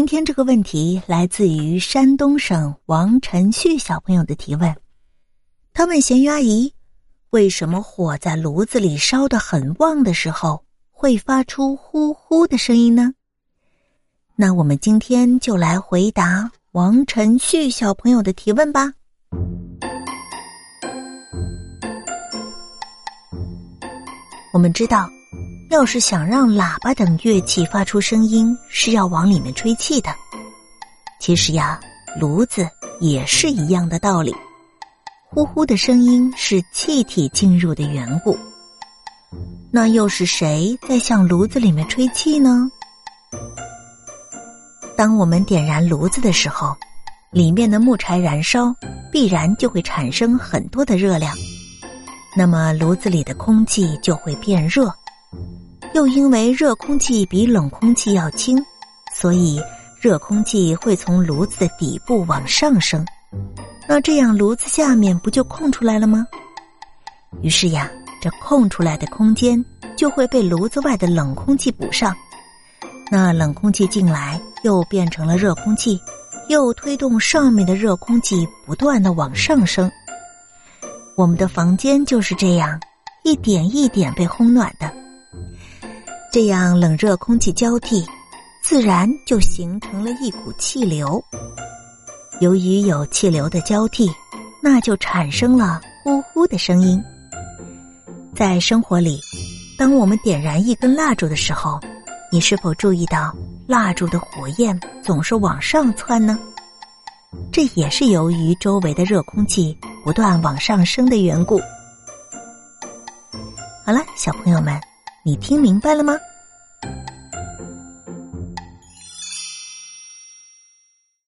今天这个问题来自于山东省王晨旭小朋友的提问。他问咸鱼阿姨：“为什么火在炉子里烧得很旺的时候会发出呼呼的声音呢？”那我们今天就来回答王晨旭小朋友的提问吧。我们知道。要是想让喇叭等乐器发出声音，是要往里面吹气的。其实呀，炉子也是一样的道理，呼呼的声音是气体进入的缘故。那又是谁在向炉子里面吹气呢？当我们点燃炉子的时候，里面的木柴燃烧，必然就会产生很多的热量，那么炉子里的空气就会变热。又因为热空气比冷空气要轻，所以热空气会从炉子的底部往上升。那这样炉子下面不就空出来了吗？于是呀，这空出来的空间就会被炉子外的冷空气补上。那冷空气进来又变成了热空气，又推动上面的热空气不断的往上升。我们的房间就是这样一点一点被烘暖的。这样冷热空气交替，自然就形成了一股气流。由于有气流的交替，那就产生了呼呼的声音。在生活里，当我们点燃一根蜡烛的时候，你是否注意到蜡烛的火焰总是往上窜呢？这也是由于周围的热空气不断往上升的缘故。好了，小朋友们。你听明白了吗？